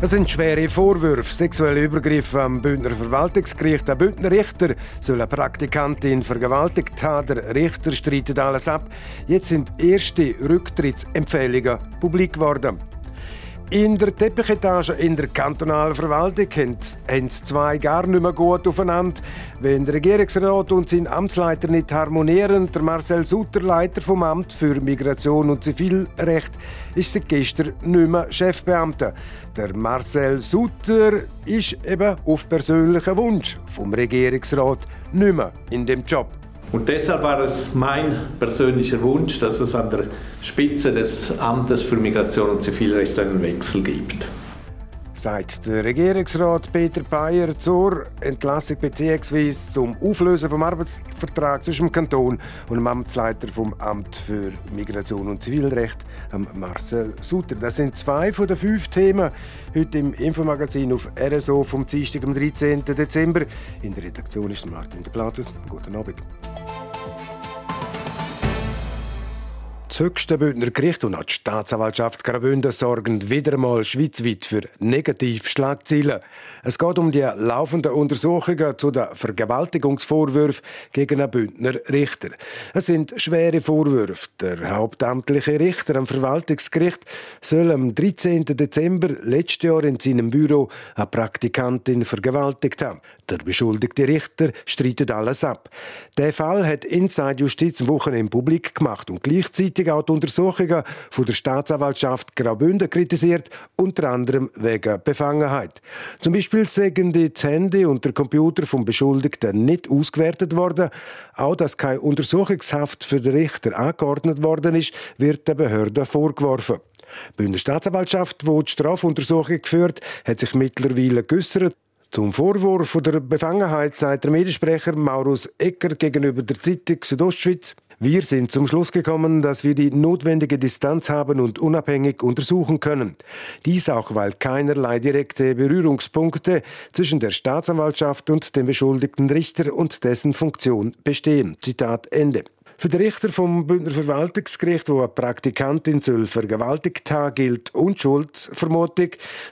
Es sind schwere Vorwürfe, sexuelle Übergriffe am Bündner Verwaltungsgericht. Ein Bündner Richter soll eine Praktikantin vergewaltigt haben. Der Richter streitet alles ab. Jetzt sind erste Rücktrittsempfehlungen publik geworden. In der Teppichetage in der kantonalen Verwaltung haben zwei gar nicht mehr gut aufeinander. Wenn der Regierungsrat und sein Amtsleiter nicht harmonieren, der Marcel Sutter, Leiter vom Amt für Migration und Zivilrecht, ist seit gestern nicht mehr Chefbeamter. Der Marcel Sutter ist eben auf persönlichen Wunsch vom Regierungsrat nicht mehr in dem Job. Und deshalb war es mein persönlicher Wunsch, dass es an der Spitze des Amtes für Migration und Zivilrecht einen Wechsel gibt. Sagt der Regierungsrat Peter Bayer zur Entlassung bzw. zum Auflösen vom Arbeitsvertrag zwischen dem Kanton und dem Amtsleiter vom Amt für Migration und Zivilrecht, Marcel Sutter. Das sind zwei von den fünf Themen heute im Infomagazin auf RSO vom Dienstag, am 13. Dezember. In der Redaktion ist Martin de Platzes. Guten Abend. Das höchste Bündner Gericht und auch die Staatsanwaltschaft Graubünden sorgen wieder einmal schweizweit für Negativschlagzeilen. Es geht um die laufenden Untersuchungen zu den Vergewaltigungsvorwürfen gegen einen Bündner Richter. Es sind schwere Vorwürfe. Der hauptamtliche Richter am Verwaltungsgericht soll am 13. Dezember letztes Jahr in seinem Büro eine Praktikantin vergewaltigt haben. Der beschuldigte Richter streitet alles ab. Der Fall hat Inside Justiz Wochen im Publik gemacht und gleichzeitig auch die Untersuchungen von der Staatsanwaltschaft Graubünden kritisiert, unter anderem wegen Befangenheit. Zum Beispiel sagen die Handy und der Computer vom Beschuldigten nicht ausgewertet worden. Auch dass keine Untersuchungshaft für den Richter angeordnet worden ist, wird der Behörde vorgeworfen. Die Bündner Staatsanwaltschaft, die die Strafuntersuchung geführt hat sich mittlerweile geäussert. Zum Vorwurf der Befangenheit sagt der Mediensprecher Maurus Ecker gegenüber der Zeitung Südostschweiz. Wir sind zum Schluss gekommen, dass wir die notwendige Distanz haben und unabhängig untersuchen können. Dies auch, weil keinerlei direkte Berührungspunkte zwischen der Staatsanwaltschaft und dem beschuldigten Richter und dessen Funktion bestehen. Zitat Ende. Für den Richter vom Bündner Verwaltungsgericht, wo eine Praktikantin soll vergewaltigt haben, gilt Unschuldsvermutung.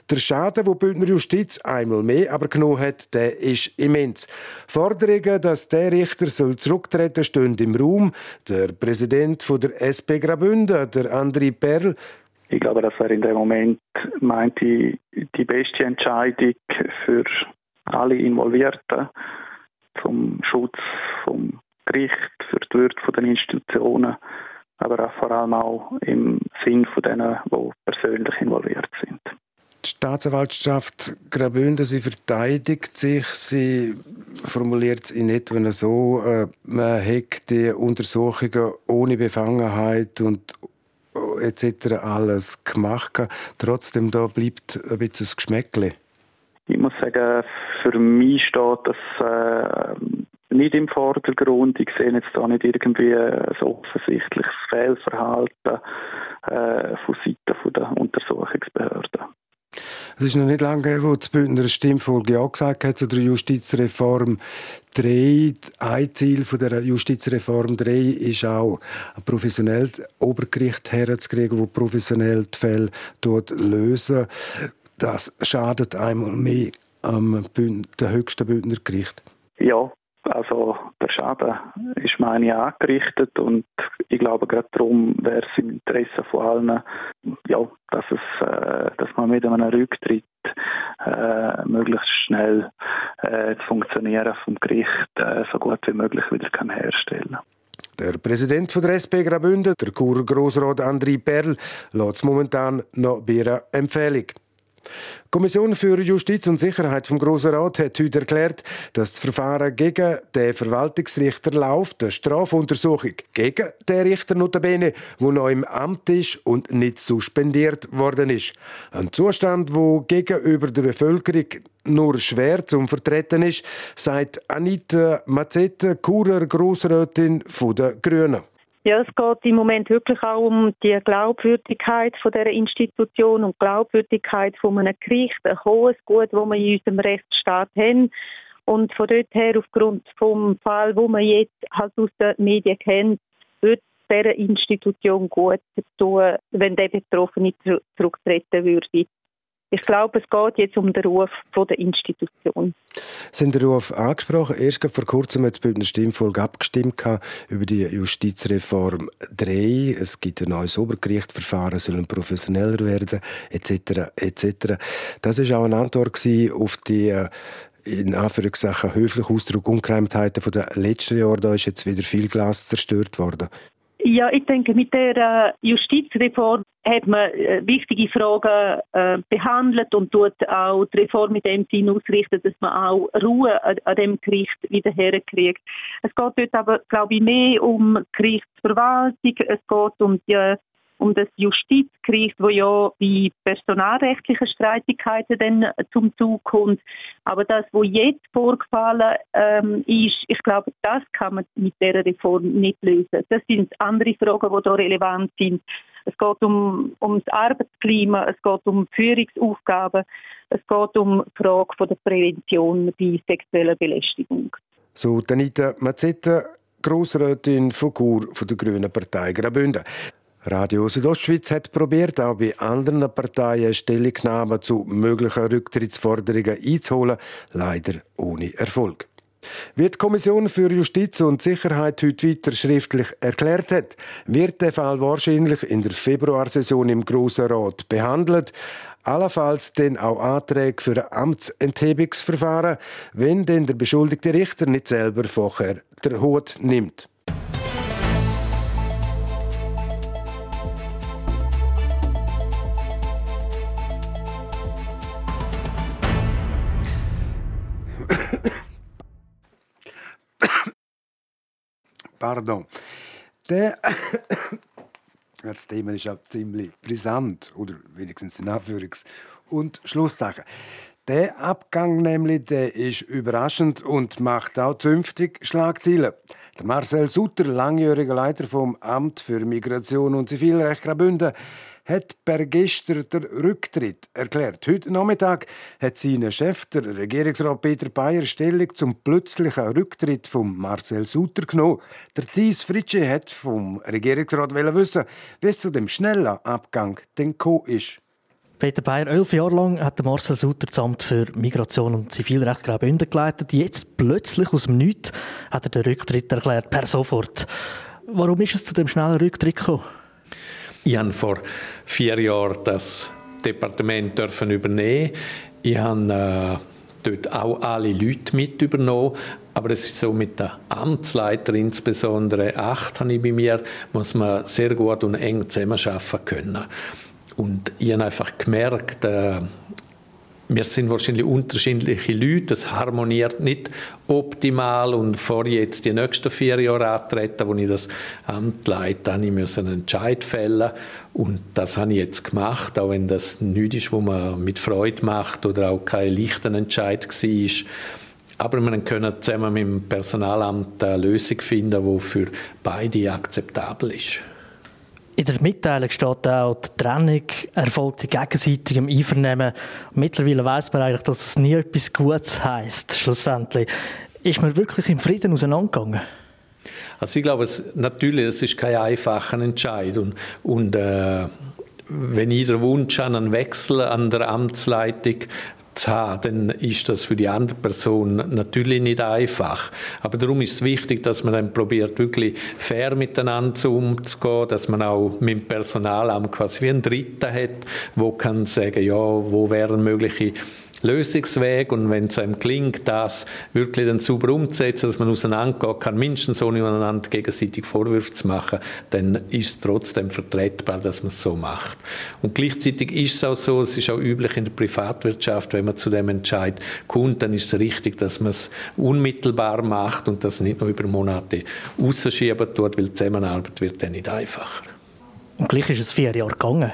Der Schaden, wo die Bündner Justiz einmal mehr aber genommen hat, der ist immens. Forderungen, dass der Richter soll zurücktreten, stehen im Raum. Der Präsident von der SP Graubünden, der André Perl, ich glaube, das wäre in dem Moment, meinte ich, die beste Entscheidung für alle Involvierten zum Schutz vom Gericht, für die Würde der Institutionen, aber auch vor allem auch im Sinn von denen, die persönlich involviert sind. Die Staatsanwaltschaft Graubünden, sie verteidigt sich, sie formuliert es in etwa so, äh, man hat die Untersuchungen ohne Befangenheit und etc. alles gemacht. Trotzdem da bleibt ein bisschen das Geschmäckle. Ich muss sagen, für mich steht das äh, nicht im Vordergrund. Ich sehe jetzt da nicht irgendwie ein offensichtliches Fehlverhalten äh, von Seiten der Untersuchungsbehörden. Es ist noch nicht lange her, wo das Bündner Stimmvolk ja gesagt hat zu der Justizreform 3. Ein Ziel von der Justizreform 3 ist auch, ein professionelles Obergericht herzukriegen, wo professionell die Fälle dort lösen. Das schadet einmal mehr am höchsten Bündner Gericht. Ja, also der Schaden ist meine angerichtet und ich glaube gerade darum wäre es im Interesse von allen, ja, dass es, äh, dass man mit einem Rücktritt äh, möglichst schnell äh, das Funktionieren vom Gericht äh, so gut wie möglich wieder kann herstellen. Der Präsident von der SP Graubünden, der Grossrat André Perl, lässt momentan noch bei einer Empfehlung. Die Kommission für Justiz und Sicherheit vom Grossen Rat hat heute erklärt, dass das Verfahren gegen den Verwaltungsrichter läuft, eine Strafuntersuchung gegen den Richter notabene, der noch im Amt ist und nicht suspendiert worden ist. Ein Zustand, wo gegenüber der Bevölkerung nur schwer zum Vertreten ist, sagt Anita Mazzetta, Churer Grossrätin der Grünen. Ja, es geht im Moment wirklich auch um die Glaubwürdigkeit von der Institution und Glaubwürdigkeit von einem Gericht, ein hohes Gut, wo wir in unserem Rechtsstaat haben. Und von dort her, aufgrund vom Fall, wo man jetzt halt aus den Medien kennt, wird dieser Institution gut tun, wenn der Betroffene zurücktreten würde. Ich glaube, es geht jetzt um den Ruf der Institution. Sind der Ruf angesprochen? Erst vor kurzem hat es bei einer Stimmfolge abgestimmt über die Justizreform 3. Es gibt ein neues Obergericht, Verfahren sollen professioneller werden, etc. etc. Das war auch eine Antwort auf die äh, in Anführungszeichen höflichen Ausdruck Ungereimtheiten von den letzten Jahren. Da ist jetzt wieder viel Glas zerstört worden. Ja, ich denke, mit der äh, Justizreform hat man äh, wichtige Fragen äh, behandelt und tut auch die Reform mit dem Sinn ausrichten, dass man auch Ruhe an, an dem Gericht wieder herkriegt. Es geht dort aber, glaube ich, mehr um Gerichtsverwaltung, es geht um die um das Justizgericht, wo ja bei personalrechtlichen Streitigkeiten dann zum Zug kommt. Aber das, wo jetzt vorgefallen ähm, ist, ich glaube, das kann man mit der Reform nicht lösen. Das sind andere Fragen, die da relevant sind. Es geht um, um das Arbeitsklima, es geht um Führungsaufgaben, es geht um die Frage von der Prävention bei sexueller Belästigung. So, Danita Mazzetta, Grossrätin von Chur von der Grünen Partei Graubünden. Radio Südostschweiz hat probiert, auch bei anderen Parteien Stellungnahmen zu möglichen Rücktrittsforderungen einzuholen, leider ohne Erfolg. Wie die Kommission für Justiz und Sicherheit heute weiter schriftlich erklärt hat, wird der Fall wahrscheinlich in der Februarsession im Grossen Rat behandelt. Allenfalls dann auch Anträge für ein Amtsenthebungsverfahren, wenn denn der beschuldigte Richter nicht selber vorher der Hut nimmt. Pardon. Der das Thema ist auch ziemlich brisant, oder wenigstens in Anführungs- und Schlusszeichen. Der Abgang nämlich, der ist überraschend und macht auch zünftig Schlagzeilen. Der Marcel Sutter, langjähriger Leiter vom Amt für Migration und Zivilrecht Graubünden, hat per gestern den Rücktritt erklärt. Heute Nachmittag hat sein Chef, der Regierungsrat Peter Bayer, Stellung zum plötzlichen Rücktritt von Marcel Suter genommen. Der Thies Fritsche hat vom Regierungsrat wissen, wie es zu dem schnellen Abgang denn ist. Peter Bayer, elf Jahre lang hat Marcel Sutter das Amt für Migration und Zivilrecht Graubünden geleitet. Jetzt plötzlich aus dem Nichts hat er den Rücktritt erklärt, per sofort. Warum ist es zu dem schnellen Rücktritt gekommen? Ich habe vor vier Jahren das Departement dürfen übernehmen. Ich habe äh, dort auch alle Leute mit übernommen. Aber es ist so mit der Amtsleiter, insbesondere acht, habe ich bei mir, muss man sehr gut und eng zusammenarbeiten können. Und ich habe einfach gemerkt, äh, wir sind wahrscheinlich unterschiedliche Leute, es harmoniert nicht optimal und vor jetzt die nächsten vier Jahre antreten, wo ich das Amt leite, habe ich einen Entscheid fällen und das habe ich jetzt gemacht, auch wenn das nichts ist, was man mit Freude macht oder auch kein leichter Entscheid war. Aber wir können zusammen mit dem Personalamt eine Lösung finden, die für beide akzeptabel ist. In der Mitteilung steht auch, die Trennung erfolgt in gegenseitigem Einvernehmen. Mittlerweile weiß man eigentlich, dass es nie etwas Gutes heisst, schlussendlich. Ist man wirklich im Frieden auseinandergegangen? Also ich glaube, es, natürlich, es ist kein einfacher Entscheid. Und, und äh, wenn den Wunsch an einen Wechsel an der Amtsleitung zu haben, dann ist das für die andere Person natürlich nicht einfach. Aber darum ist es wichtig, dass man dann probiert, wirklich fair miteinander umzugehen, dass man auch mit dem Personalamt quasi wie einen Dritten hat, wo kann sagen, ja, wo wären mögliche Lösungsweg und wenn es einem gelingt, das wirklich dann sauber umzusetzen, dass man auseinandergehen kann, mindestens ohne einander gegenseitig Vorwürfe zu machen, dann ist es trotzdem vertretbar, dass man es so macht. Und gleichzeitig ist es auch so, es ist auch üblich in der Privatwirtschaft, wenn man zu dem Entscheid kommt, dann ist es richtig, dass man es unmittelbar macht und das nicht nur über Monate rausschieben tut, weil die Zusammenarbeit wird dann nicht einfacher. Und gleich ist es vier Jahre gegangen.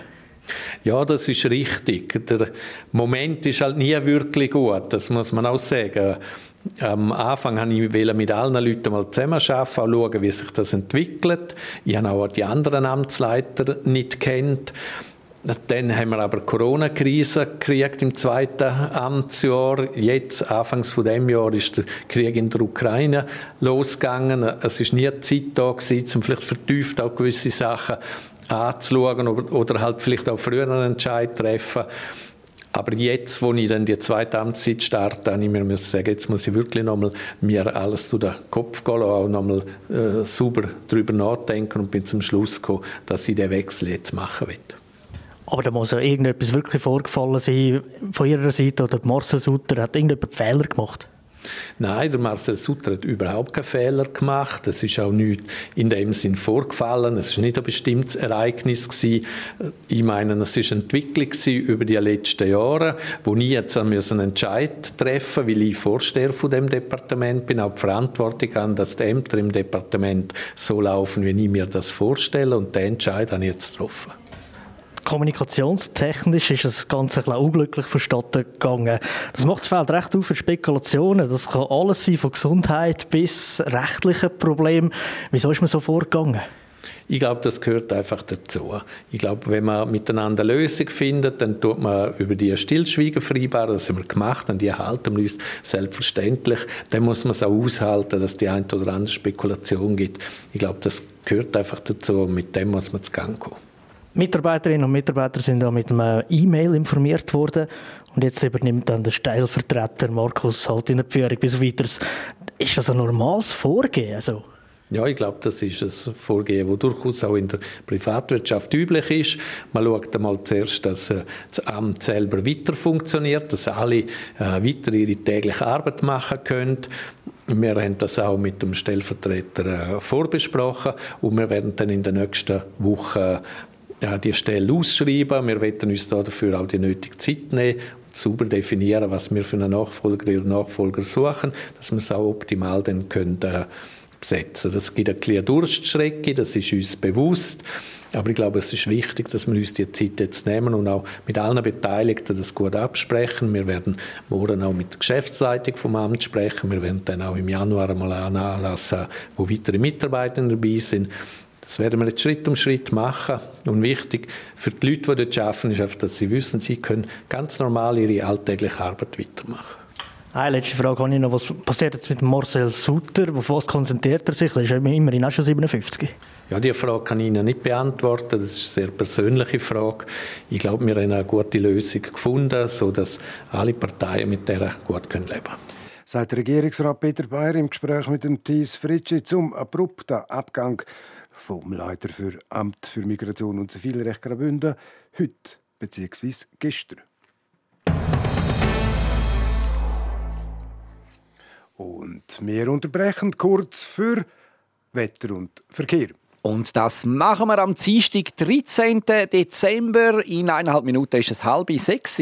Ja, das ist richtig. Der Moment ist halt nie wirklich gut, das muss man auch sagen. Am Anfang wollte ich mit allen Leuten mal zusammenarbeiten, auch schauen, wie sich das entwickelt. Ich habe auch die anderen Amtsleiter nicht kennt. Dann haben wir aber Corona-Krise gekriegt im zweiten Amtsjahr. Jetzt, anfangs von dem Jahr, ist der Krieg in der Ukraine losgegangen. Es ist nie Zeit da gewesen, um vielleicht vertieft auch gewisse Sachen anzuschauen oder halt vielleicht auch früher einen Entscheid treffen. Aber jetzt, wo ich dann die zweite Amtszeit starte, habe ich mir müssen sagen, jetzt muss ich wirklich nochmal mir alles durch den Kopf gehen lassen, auch nochmal äh, sauber darüber nachdenken und bin zum Schluss gekommen, dass ich den Wechsel jetzt machen will. Aber da muss ja irgendetwas wirklich vorgefallen sein von Ihrer Seite oder Marcel Sutter hat irgendjemand Fehler gemacht? Nein, der Marcel Sutter hat überhaupt keinen Fehler gemacht. Es ist auch nicht in dem Sinn vorgefallen. Es ist nicht ein bestimmtes Ereignis gewesen. Ich meine, es ist Entwicklung über die letzten Jahre, wo ich jetzt einen Entscheid treffen, weil ich Vorsteher von dem Departement bin, auch die Verantwortung habe, dass die Ämter im Departement so laufen, wie ich mir das vorstelle. Und den Entscheid habe ich jetzt getroffen. Kommunikationstechnisch ist das Ganze ein unglücklich vonstatten gegangen. Das macht das Feld recht auf für Spekulationen. Das kann alles sein, von Gesundheit bis rechtlichen Problemen. Wieso ist man so vorgegangen? Ich glaube, das gehört einfach dazu. Ich glaube, wenn man miteinander eine Lösung findet, dann tut man über die Stillschweigen vereinbaren. Das haben wir gemacht und die halten wir uns selbstverständlich. Dann muss man es auch aushalten, dass die eine oder andere Spekulation gibt. Ich glaube, das gehört einfach dazu und mit dem muss man zu Gang kommen. Mitarbeiterinnen und Mitarbeiter sind da mit einem E-Mail informiert worden und jetzt übernimmt dann der Stellvertreter Markus halt in der Führung bis weiteres. Ist das ein normales Vorgehen? Also ja, ich glaube, das ist ein Vorgehen, das durchaus auch in der Privatwirtschaft üblich ist. Man schaut einmal zuerst, dass äh, das Amt selber weiter funktioniert, dass alle äh, weiter ihre tägliche Arbeit machen können. Wir haben das auch mit dem Stellvertreter äh, vorbesprochen und wir werden dann in den nächsten Wochen ja, die Stelle ausschreiben. Wir werden uns dafür auch die nötige Zeit nehmen sauber definieren, was wir für einen Nachfolger oder Nachfolger suchen, dass wir es auch optimal dann können, äh, besetzen Das gibt eine kleine Durststrecke, das ist uns bewusst. Aber ich glaube, es ist wichtig, dass wir uns die Zeit jetzt nehmen und auch mit allen Beteiligten das gut absprechen. Wir werden morgen auch mit der Geschäftsleitung vom Amt sprechen. Wir werden dann auch im Januar einmal einen Anlass haben, wo weitere Mitarbeiter dabei sind. Das werden wir jetzt Schritt um Schritt machen. Und wichtig für die Leute, die dort arbeiten, ist einfach, dass sie wissen, sie können ganz normal ihre alltägliche Arbeit weitermachen. Eine letzte Frage habe ich noch. Was passiert jetzt mit Marcel Sutter? Auf was konzentriert er sich? Er ist immerhin auch schon 57. Ja, diese Frage kann ich Ihnen nicht beantworten. Das ist eine sehr persönliche Frage. Ich glaube, wir haben eine gute Lösung gefunden, sodass alle Parteien mit der gut leben können sagt Regierungsrat Peter Bayer im Gespräch mit dem Thies Fritschi zum abrupten Abgang vom Leiter für Amt für Migration und Zivilrecht Graubünden heute bzw. gestern. Und wir unterbrechen kurz für Wetter und Verkehr. Und das machen wir am Dienstag, 13. Dezember. In eineinhalb Minuten ist es halb sechs.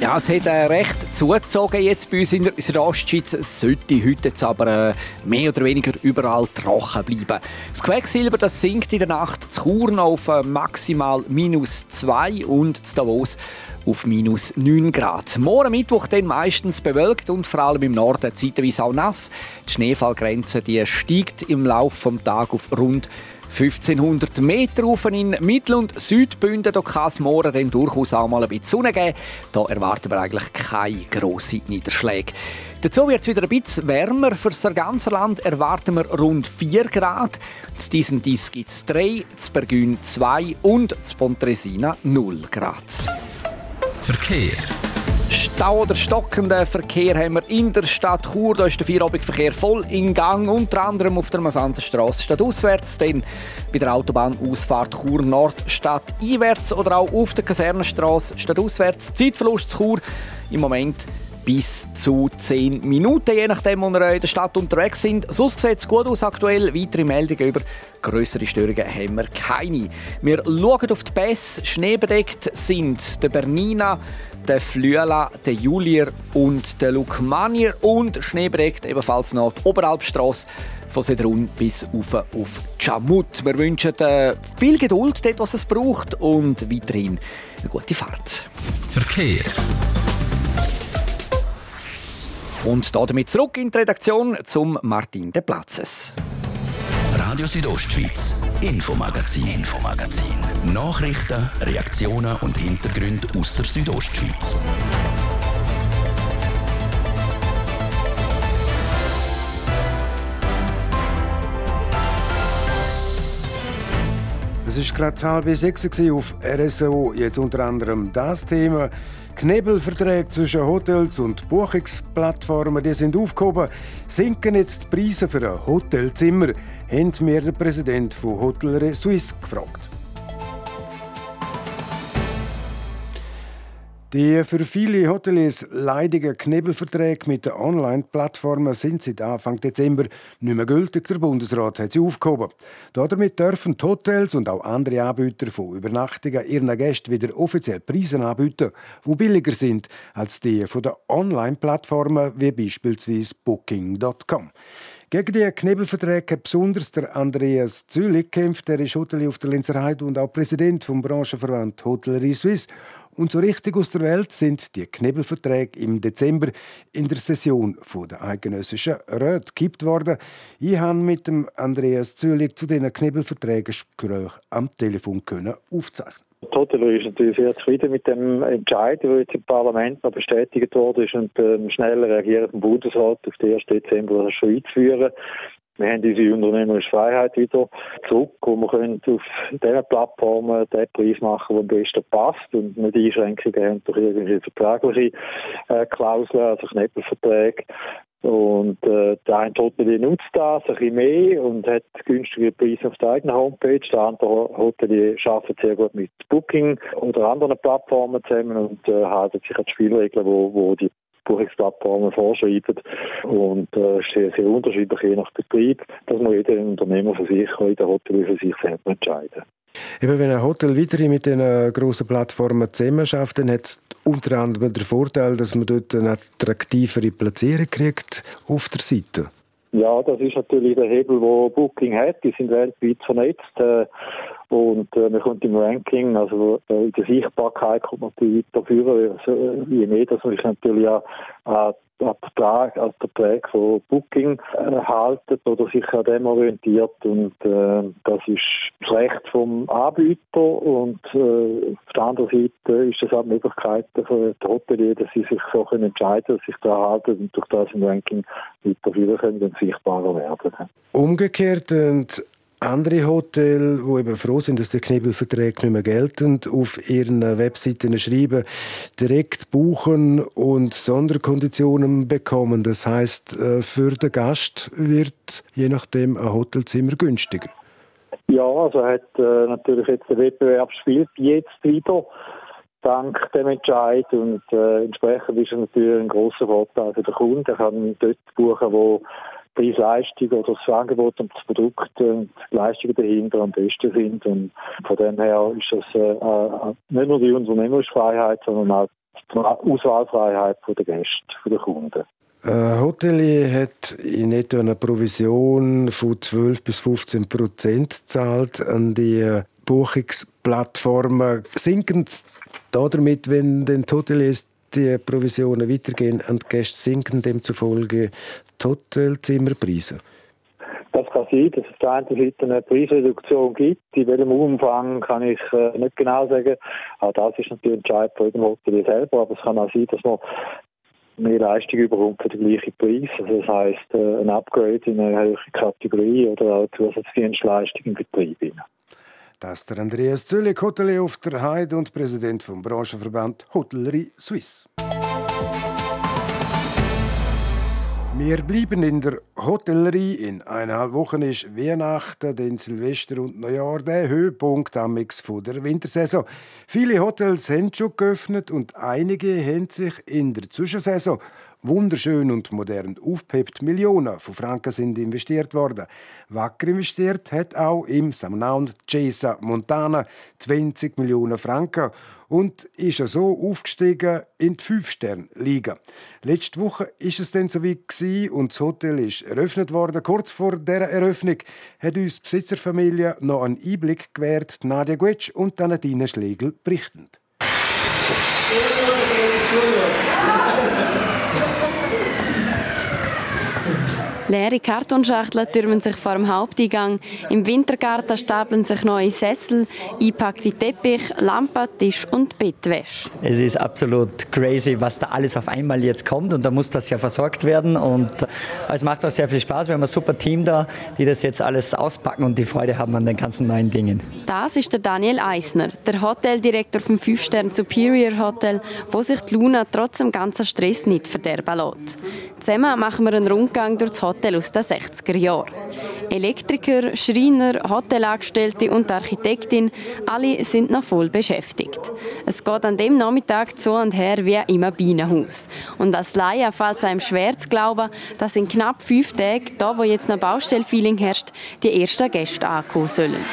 Ja, es hat äh, recht zugezogen jetzt bei uns in der, in der Ostschweiz. Es sollte heute jetzt aber äh, mehr oder weniger überall trocken bleiben. Das Quecksilber das sinkt in der Nacht zu Chur auf äh, maximal minus 2 und zu Davos auf minus 9 Grad. Morgen Mittwoch dann meistens bewölkt und vor allem im Norden zeitweise auch nass. Die Schneefallgrenze die steigt im Laufe des Tages auf rund 1500 Meter rauf in Mittel- und Südbünden. Da kann es morgen dann durchaus auch mal ein bisschen Sonne geben. Da erwarten wir eigentlich keine grossen Niederschläge. Dazu wird es wieder ein bisschen wärmer. Für das ganze Land erwarten wir rund 4 Grad. In diesen Dies gibt es 3, zu Bergün 2 und zu Pontresina 0 Grad. Verkehr. Stau oder stockenden Verkehr haben wir in der Stadt Chur. Da ist der Feierabendverkehr voll in Gang, unter anderem auf der Masantenstraße stadtauswärts, dann bei der Autobahnausfahrt Chur Nord stadteinwärts oder auch auf der Kasernenstraße stadtauswärts. Zeitverlust zu Chur im Moment bis zu 10 Minuten, je nachdem, wo wir in der Stadt unterwegs sind. Sonst sieht es gut aus aktuell. Weitere Meldungen über größere Störungen haben wir keine. Wir schauen auf die Pässe. Schneebedeckt sind der Bernina, der Flüela, der Julier und der Lukmanier und schneebedeckt ebenfalls noch die Oberalpstrasse von Sedrun bis auf, auf Chamut. Wir wünschen äh, viel Geduld dort, was es braucht und weiterhin eine gute Fahrt. Verkehr. Und damit zurück in die Redaktion zum Martin de Platzes. Radio Südostschweiz, Infomagazin, Infomagazin. Nachrichten, Reaktionen und Hintergründe aus der Südostschweiz. Es ist gerade halb sechs auf RSO. Jetzt unter anderem das Thema. Knebelverträge zwischen Hotels und Buchungsplattformen die sind aufgehoben. Sinken jetzt die Preise für ein Hotelzimmer? Haben mir der Präsident von Hotellerie Suisse gefragt. Die für viele Hoteliers leidigen Knebelverträge mit den Online-Plattformen sind seit Anfang Dezember nicht mehr gültig. Der Bundesrat hat sie aufgehoben. Damit dürfen die Hotels und auch andere Anbieter von Übernachtungen ihren Gästen wieder offiziell Preise anbieten, die billiger sind als die von den Online-Plattformen wie beispielsweise Booking.com. Gegen die Knebelverträge hat besonders der Andreas Zülich gekämpft. Er ist Hotelier auf der Linzer Heide und auch Präsident vom Branchenverband Hotellerie Suisse. Und so richtig aus der Welt sind die Knebelverträge im Dezember in der Session der eidgenössischen Räte gekippt worden. Ich habe mit dem Andreas Zülich zu diesen Knebelverträgen Gespräche am Telefon aufzeichnen. Die Hotellerie ist natürlich sehr zufrieden mit dem Entscheid, der jetzt im Parlament noch bestätigt worden ist und ähm, schnell reagiert vom Bundesrat auf den 1. Dezember schon einzuführen. Wir haben unsere unternehmerische Freiheit wieder zurück und wir können auf diesen Plattformen den Preis machen, der am besten passt und nicht Einschränkungen haben durch irgendwelche vertragliche äh, Klauseln, also Knebelverträge. Und äh, der eine Hotelier nutzt das ein bisschen mehr und hat günstige Preise auf der eigenen Homepage. Der andere Hotelier arbeitet sehr gut mit Booking oder anderen Plattformen zusammen und äh, haltet sich an die Spielregeln, wo, wo die Buchungsplattformen vorschreiben. Und äh, ist sehr, sehr unterschiedlich je nach Betrieb. Das muss jeder Unternehmer für sich, jeder Hotelier für sich selber entscheiden. Eben, wenn ein Hotel weiterhin mit den grossen Plattformen zusammenarbeitet, dann hat es unter anderem den Vorteil, dass man dort eine attraktivere Platzierung kriegt auf der Seite. Ja, das ist natürlich der Hebel, wo Booking hat. Die sind weltweit vernetzt. Äh, und äh, man kommt im Ranking, also äh, in der Sichtbarkeit kommt man natürlich weiter führen. Also, je mehr, dass man sich natürlich auch äh, Vertrag, als Vertrag von Booking erhalten oder sich an dem orientiert und äh, das ist das Recht vom Anbieter und äh, auf der anderen Seite ist das auch die Möglichkeit für die Hotelier, dass sie sich so können entscheiden, dass sich da halten und durch das im Ranking weiterführen können und sichtbarer werden. Umgekehrt und andere Hotels, die eben froh sind, dass die Knebelverträge nicht mehr gelten, auf ihren Webseiten schreiben, direkt buchen und Sonderkonditionen bekommen. Das heißt, äh, für den Gast wird je nachdem ein Hotelzimmer günstiger. Ja, also hat äh, natürlich jetzt der Wettbewerb spielt jetzt wieder dank dem Entscheid und äh, entsprechend ist es natürlich ein großer Vorteil für den Kunden. Er kann dort buchen, wo Preis-Leistung oder das Angebot und das Produkt und die Leistungen dahinter am besten sind. Und von dem her ist das äh, äh nicht nur die unternehmerische Freiheit, sondern auch die Auswahlfreiheit der Gäste, der Kunden. Ein Hotelier hat in etwa eine Provision von 12 bis 15 Prozent zahlt an die Buchungsplattformen. Sinkend damit, wenn den Hoteliers die Provisionen weitergehen an die Gäste, sinken demzufolge die Hotelzimmerpreise? Das kann sein, dass es auf der Seite eine Preisreduktion gibt. In welchem Umfang kann ich äh, nicht genau sagen. Auch das ist natürlich Entscheid von jedem Hotel selber. Aber es kann auch sein, dass man mehr Leistung überkommt für den gleichen Preis. Also das heisst, äh, ein Upgrade in eine höhere Kategorie oder auch Zusatzdienstleistung im Betrieb. Das ist der Andreas Zöllig, Hotelier auf der Heide und Präsident vom Branchenverband Hotellerie Suisse. Wir bleiben in der Hotellerie. In eineinhalb Wochen ist Weihnachten, den Silvester und Neujahr der Höhepunkt amix der Wintersaison. Viele Hotels haben schon geöffnet und einige haben sich in der Zwischensaison wunderschön und modern aufgepeppt. Millionen von Franken sind investiert worden. Wacker investiert hat auch im Samnaun Cesa Montana 20 Millionen Franken und ist so aufgestiegen in die Fünf-Sterne-Liga. Letzte Woche ist es dann so wie und das Hotel ist eröffnet worden. Kurz vor der Eröffnung hat uns die Besitzerfamilie noch einen Einblick gewährt. Nadia Guetsch und Nadine Schlegel berichten. Leere Kartonschachteln türmen sich vor dem Haupteingang. Im Wintergarten stapeln sich neue Sessel, einpackte Teppich, Lampen, Tisch und Bettwäsche. Es ist absolut crazy, was da alles auf einmal jetzt kommt und da muss das ja versorgt werden und es macht auch sehr viel Spaß. Wir haben ein super Team da, die das jetzt alles auspacken und die Freude haben an den ganzen neuen Dingen. Das ist der Daniel Eisner, der Hoteldirektor vom 5-Stern Superior Hotel, wo sich die Luna trotz dem ganzen Stress nicht verderben lässt. Zusammen machen wir einen Rundgang durch das Hotel Hotel aus den 60er Jahren. Elektriker, Schreiner, Hotelangestellte und Architektin, alle sind noch voll beschäftigt. Es geht an dem Nachmittag zu und her wie im Bienenhaus. Und als Laie fällt es einem schwer zu glauben, dass in knapp fünf Tagen, da wo jetzt noch Baustellfeeling herrscht, die ersten Gäste ankommen sollen.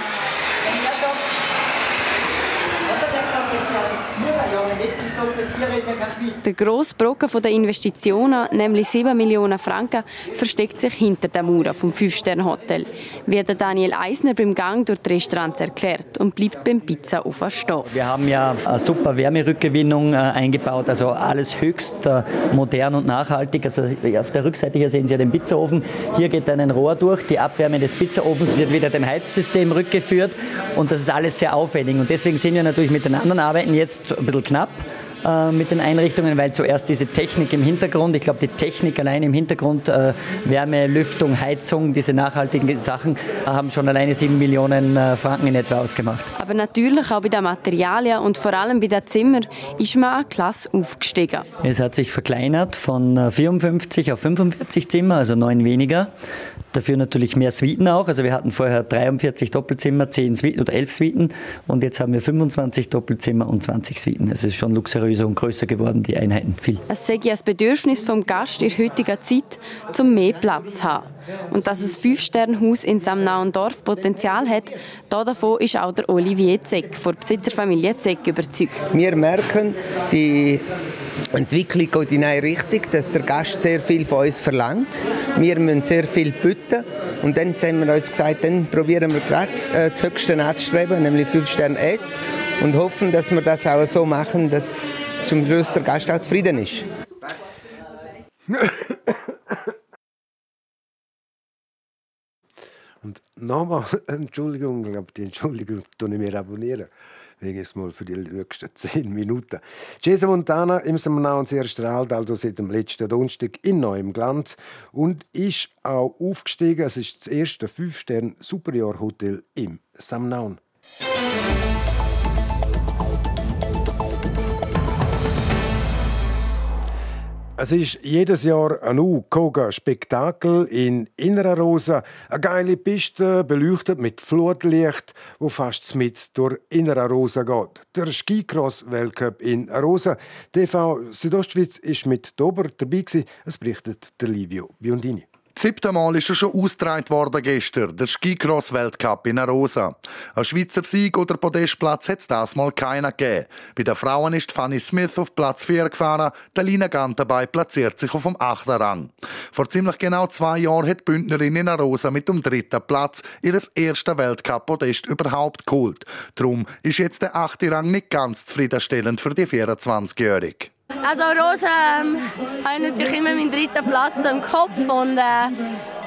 Der grosse Brocken der Investitionen, nämlich 7 Millionen Franken, versteckt sich hinter den Mauern vom Fünf-Sterne-Hotel, wie der Daniel Eisner beim Gang durch die Restaurants erklärt und bleibt beim Pizza auf stehen. Wir haben ja eine super Wärmerückgewinnung äh, eingebaut, also alles höchst äh, modern und nachhaltig. Also auf der Rückseite hier sehen Sie den Pizzaofen. Hier geht ein Rohr durch, die Abwärme des Pizzaofens wird wieder dem Heizsystem rückgeführt und das ist alles sehr aufwendig. Und deswegen sind wir natürlich mit den anderen Arbeiten jetzt ein bisschen knapp. Äh, mit den Einrichtungen, weil zuerst diese Technik im Hintergrund, ich glaube, die Technik allein im Hintergrund, äh, Wärme, Lüftung, Heizung, diese nachhaltigen Sachen, äh, haben schon alleine 7 Millionen äh, Franken in etwa ausgemacht. Aber natürlich auch bei den Materialien und vor allem bei den Zimmern ist man eine Klasse aufgestiegen. Es hat sich verkleinert von 54 auf 45 Zimmer, also neun weniger. Dafür natürlich mehr Suiten auch. Also wir hatten vorher 43 Doppelzimmer, 10 Suiten oder 11 Suiten und jetzt haben wir 25 Doppelzimmer und 20 Suiten. Es ist schon luxuriöser und größer geworden, die Einheiten. Viel. Es sei ein Bedürfnis vom Gast in heutiger Zeit, zum mehr Platz zu haben. Und dass es Fünf-Sterne-Haus in Samnauen Dorf Potenzial hat, davon ist auch der Olivier Zeck von der Besitzerfamilie Zeck überzeugt. Wir merken, die Entwicklung geht in eine Richtung, dass der Gast sehr viel von uns verlangt. Wir müssen sehr viel bieten. Und dann haben wir uns gesagt, dann probieren wir gerade äh, das Höchste anzustreben, nämlich 5 Sterne S. Und hoffen, dass wir das auch so machen, dass zum Schluss der Gast auch zufrieden ist. Und nochmal, Entschuldigung, ich glaube, die Entschuldigung tue ich mir abonnieren wenigstens mal für die nächsten zehn Minuten. Jason Montana im Samnauen-Seer strahlt also seit dem letzten Donnerstag in neuem Glanz und ist auch aufgestiegen. Es ist das erste Fünf-Sterne-Superior-Hotel im Samnaun. Es ist jedes Jahr ein U-Koga-Spektakel in Innerarosa. Eine geile Piste, beleuchtet mit Flutlicht, wo fast mit durch Innerarosa geht. Der Skicross-Weltcup in Arosa. TV Südostschweiz ist mit Dober dabei. Es berichtet der Livio Biondini. Siebte Mal ist er schon ausgetragen worden gestern, der Skicross-Weltcup in Arosa. Ein Schweizer Sieg oder Podestplatz hat es das mal keiner gegeben. Bei den Frauen ist Fanny Smith auf Platz 4 gefahren, der Lina Gantenbei platziert sich auf dem 8. Rang. Vor ziemlich genau zwei Jahren hat die Bündnerin in Arosa mit dem dritten Platz ihres ersten Weltcup-Podest überhaupt geholt. Darum ist jetzt der 8. Rang nicht ganz zufriedenstellend für die 24-Jährige. Also Rosa ähm, habe ich natürlich immer meinen dritten Platz im Kopf und äh,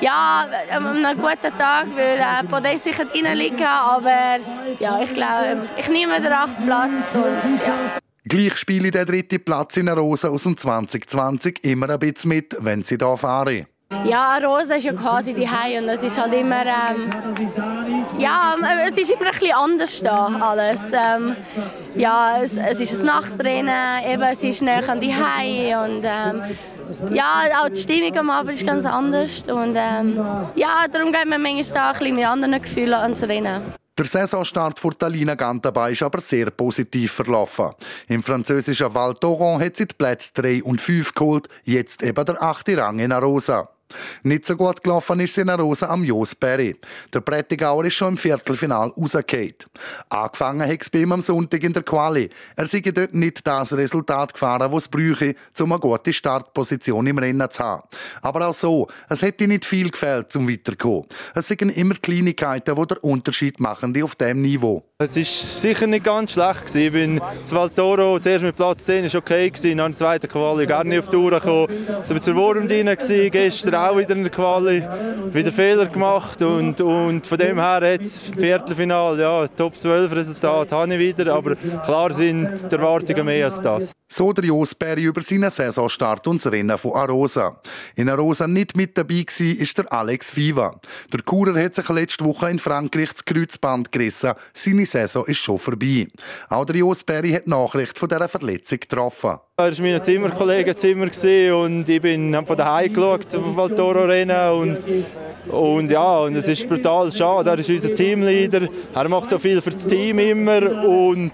ja, an einem guten Tag würde äh, Podest sicher drin liegen, aber ja, ich glaube, ich nehme den achten Platz und ja. Gleich spiele ich den dritten Platz in der Rosa aus dem 2020 immer ein bisschen mit, wenn sie hier fahren. Ja, Rosa ist ja quasi die und es ist halt immer, ähm, ja, es ist immer ein bisschen anders da alles. Ähm, ja, es, es, ist ein Nachtrennen, eben, es ist näher an die Hause und ähm, ja, auch die Stimmung am Abend ist ganz anders und ähm, ja, darum geht man manchmal da ein bisschen mit anderen Gefühlen ans Rennen. Der Saisonstart für Talina Gantabay ist aber sehr positiv verlaufen. Im französischen Val d'Oron hat sie die Plätze 3 und 5 geholt, jetzt eben der 8. Rang in Arosa. Nicht so gut gelaufen ist Sina Rosa am Jos Berry. Der Prättigauer ist schon im Viertelfinal rausgefallen. Angefangen hat es bei ihm am Sonntag in der Quali. Er sei dort nicht das Resultat gefahren, das es bräuchte, um eine gute Startposition im Rennen zu haben. Aber auch so, es hätte nicht viel gefehlt, zum weiterzukommen. Es sind immer Kleinigkeiten, die den Unterschied machen die auf diesem Niveau. Es war sicher nicht ganz schlecht. Ich bin Valtoro zuerst mit Platz 10 war okay, dann in der zweiten Quali gar nicht auf die Tour gekommen. Ich war zur Wurmdien gestern auch wieder in der Quali, wieder Fehler gemacht und, und von dem her jetzt Viertelfinale, ja, Top 12 Resultat habe ich wieder, aber klar sind die Erwartungen mehr als das. So der Jos Berry über seinen Saisonstart und das Rennen von Arosa. In Arosa nicht mit dabei war, ist der Alex Viva. Der Kurer hat sich letzte Woche in Frankreich das Kreuzband gerissen. Seine Saison ist schon vorbei. Auch der Jos Berry hat Nachricht von dieser Verletzung getroffen. Er war mein Zimmerkollege Zimmer und ich bin von daheim geschaut zum Valtoro Rennen und, und ja, und es ist brutal schade. Er ist unser Teamleader. Er macht so viel für das Team immer und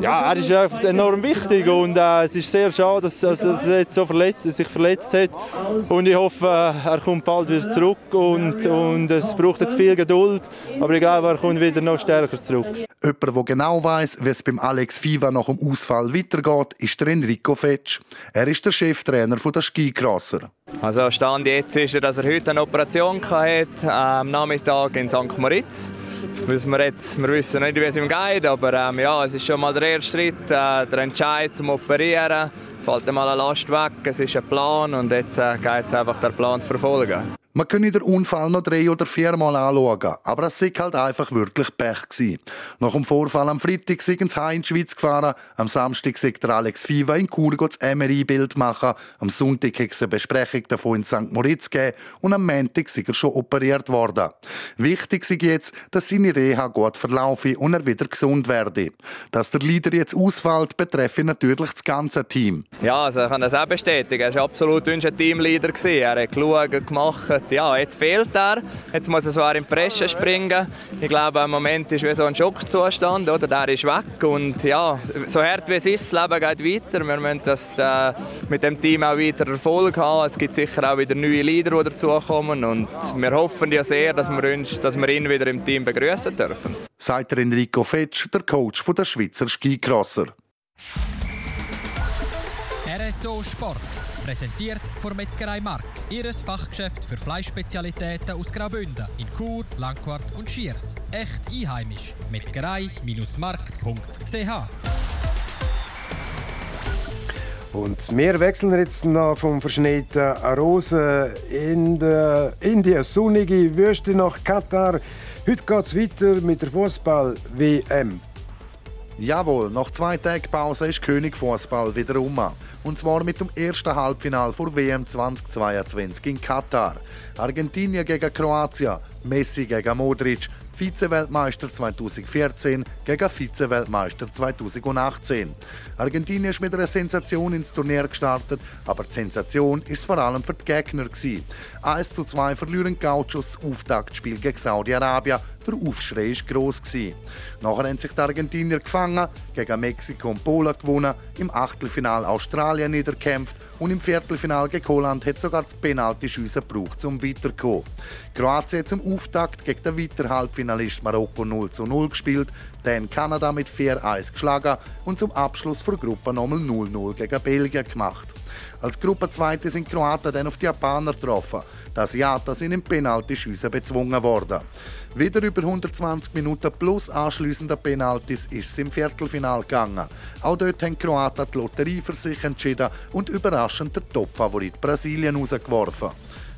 ja, er ist enorm wichtig und äh, es ist sehr schade, dass, dass er jetzt so verletzt, sich verletzt hat. Und ich hoffe, äh, er kommt bald wieder zurück und, und es braucht jetzt viel Geduld, aber ich glaube, er kommt wieder noch stärker zurück. Jemand, der genau weiß, wie es beim Alex Fiva nach dem Ausfall weitergeht, ist der Enrico Fetsch. Er ist der Cheftrainer der Skicrosser. Also Stand jetzt ist er, dass er heute eine Operation hatte, am Nachmittag in St. Moritz wissen wir, jetzt, wir wissen nicht, wie es ihm geht, aber ähm, ja, es ist schon mal der erste Schritt, äh, der Entscheid zum Operieren. Fällt einmal eine Last weg, es ist ein Plan und jetzt äh, geht es einfach, den Plan zu verfolgen. Man könnte den Unfall noch drei oder viermal anschauen, aber es war halt einfach wirklich Pech. Gewesen. Nach dem Vorfall am Freitag sind sie in die Schweiz gefahren, am Samstag sagt der Alex Fiva in Chur das MRI-Bild machen, am Sonntag hat es eine Besprechung davon in St. Moritz gegeben und am Montag ist er schon operiert worden. Wichtig ist jetzt, dass seine Reha gut verlaufe und er wieder gesund werde. Dass der Leader jetzt ausfällt, betreffe natürlich das ganze Team. Ja, also ich kann das auch bestätigen. Er war absolut unser Teamleader. Er hat geschaut, gemacht, ja, jetzt fehlt er. Jetzt muss er so in die Presse springen. Ich glaube, im Moment ist wie so ein Schockzustand. Oder? Der ist weg. Und ja, so hart wie es ist, das Leben geht weiter. Wir müssen das, äh, mit dem Team auch weiter Erfolg haben. Es gibt sicher auch wieder neue Leader, die dazukommen. Und wir hoffen ja sehr, dass wir, uns, dass wir ihn wieder im Team begrüßen dürfen. Sagt Enrico Fetsch, der Coach der Schweizer Skicrosser. RSO Sport. Präsentiert von Metzgerei Mark. Ihres Fachgeschäft für Fleischspezialitäten aus Graubünden in Chur, Langquart und Schiers. Echt einheimisch. Metzgerei-mark.ch und wir wechseln jetzt noch vom verschneiten Rosen in der, in die sonnige Wüste nach Katar. Heute geht es weiter mit der Fußball-WM. Jawohl, nach zwei Tagen Pause ist König Fußball wieder um. Und zwar mit dem ersten Halbfinal vor WM 2022 in Katar. Argentinien gegen Kroatien, Messi gegen Modric, Vize-Weltmeister 2014 gegen Vize-Weltmeister 2018. Argentinien ist mit einer Sensation ins Turnier gestartet, aber die Sensation ist vor allem für die Gegner. 1 zu 2 verlieren Gauchos das Auftaktspiel gegen Saudi-Arabien. Der Aufschrei war gross. Nachher haben sich die Argentinier gefangen, gegen Mexiko und Polen gewonnen, im Achtelfinal Australien niederkämpft und im Viertelfinal gegen Holland hat sogar das Penalty-Schiessen gebraucht, um weiterzukommen. Kroatien zum Auftakt gegen den weiteren Halbfinalist Marokko 0 zu 0 gespielt, dann Kanada mit 4-1 geschlagen und zum Abschluss der Gruppe nochmal 0-0 gegen Belgien gemacht. Als Gruppenzweite sind Kroaten dann auf die Japaner getroffen. Die Asiaten sind im Penalty-Schiessen bezwungen worden. Wieder über 120 Minuten plus anschliessende Penalties ist es im Viertelfinal gegangen. Auch dort haben Kroaten die Lotterie für sich entschieden und überraschend der Topfavorit Brasilien rausgeworfen.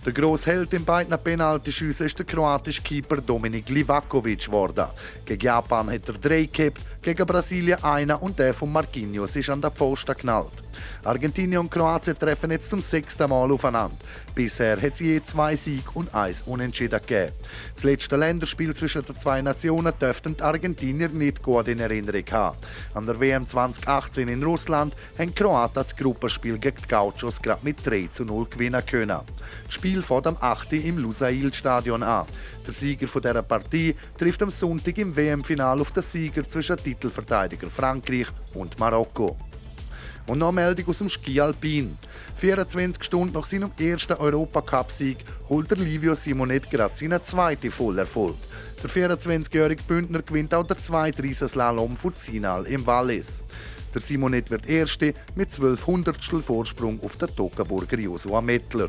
Der grosse Held in beiden Penaltyschüssen ist der kroatische Keeper Dominik Livakovic geworden. Gegen Japan hat er drei gehabt, gegen Brasilien einer und der von Marquinhos ist an der Pfosten geknallt. Argentinien und Kroatien treffen jetzt zum sechsten Mal aufeinander. Bisher hat es je zwei Sieg und eins Unentschieden gegeben. Das letzte Länderspiel zwischen den zwei Nationen dürften die Argentinier nicht gut in Erinnerung haben. An der WM 2018 in Russland haben Kroaten das Gruppenspiel gegen die Gauchos gerade mit 3 zu 0 gewinnen können. Das Spiel fährt am 8. im Lusail-Stadion an. Der Sieger von dieser Partie trifft am Sonntag im WM-Final auf den Sieger zwischen Titelverteidiger Frankreich und Marokko. Und noch eine Meldung aus dem Ski Alpin. 24 Stunden nach seinem ersten Europacup-Sieg holt der Livio Simonet gerade seinen zweiten Vollerfolg. Der 24-jährige Bündner gewinnt auch der zweite Riesenslalom von Zinal im Wallis. Der Simonet wird Erste mit 12 Hundertstel Vorsprung auf den Toggenburger Joshua Mettler.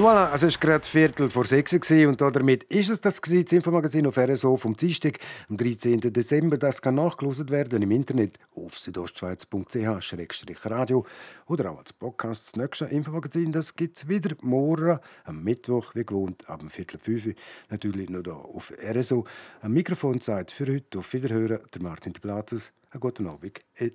Voilà, also es war gerade Viertel vor sechs und damit ist es das, das Infomagazin auf RSO vom Dienstag, am 13. Dezember. Das kann nachgelost werden im Internet auf südostschweiz.ch-radio oder auch als Podcast. Das nächste Infomagazin gibt es wieder morgen am Mittwoch, wie gewohnt, ab Viertel fünf. Natürlich noch hier auf RSO. Am Mikrofon Zeit für heute. Auf Wiederhören, der Martin de Platzes. Einen guten Abend. Et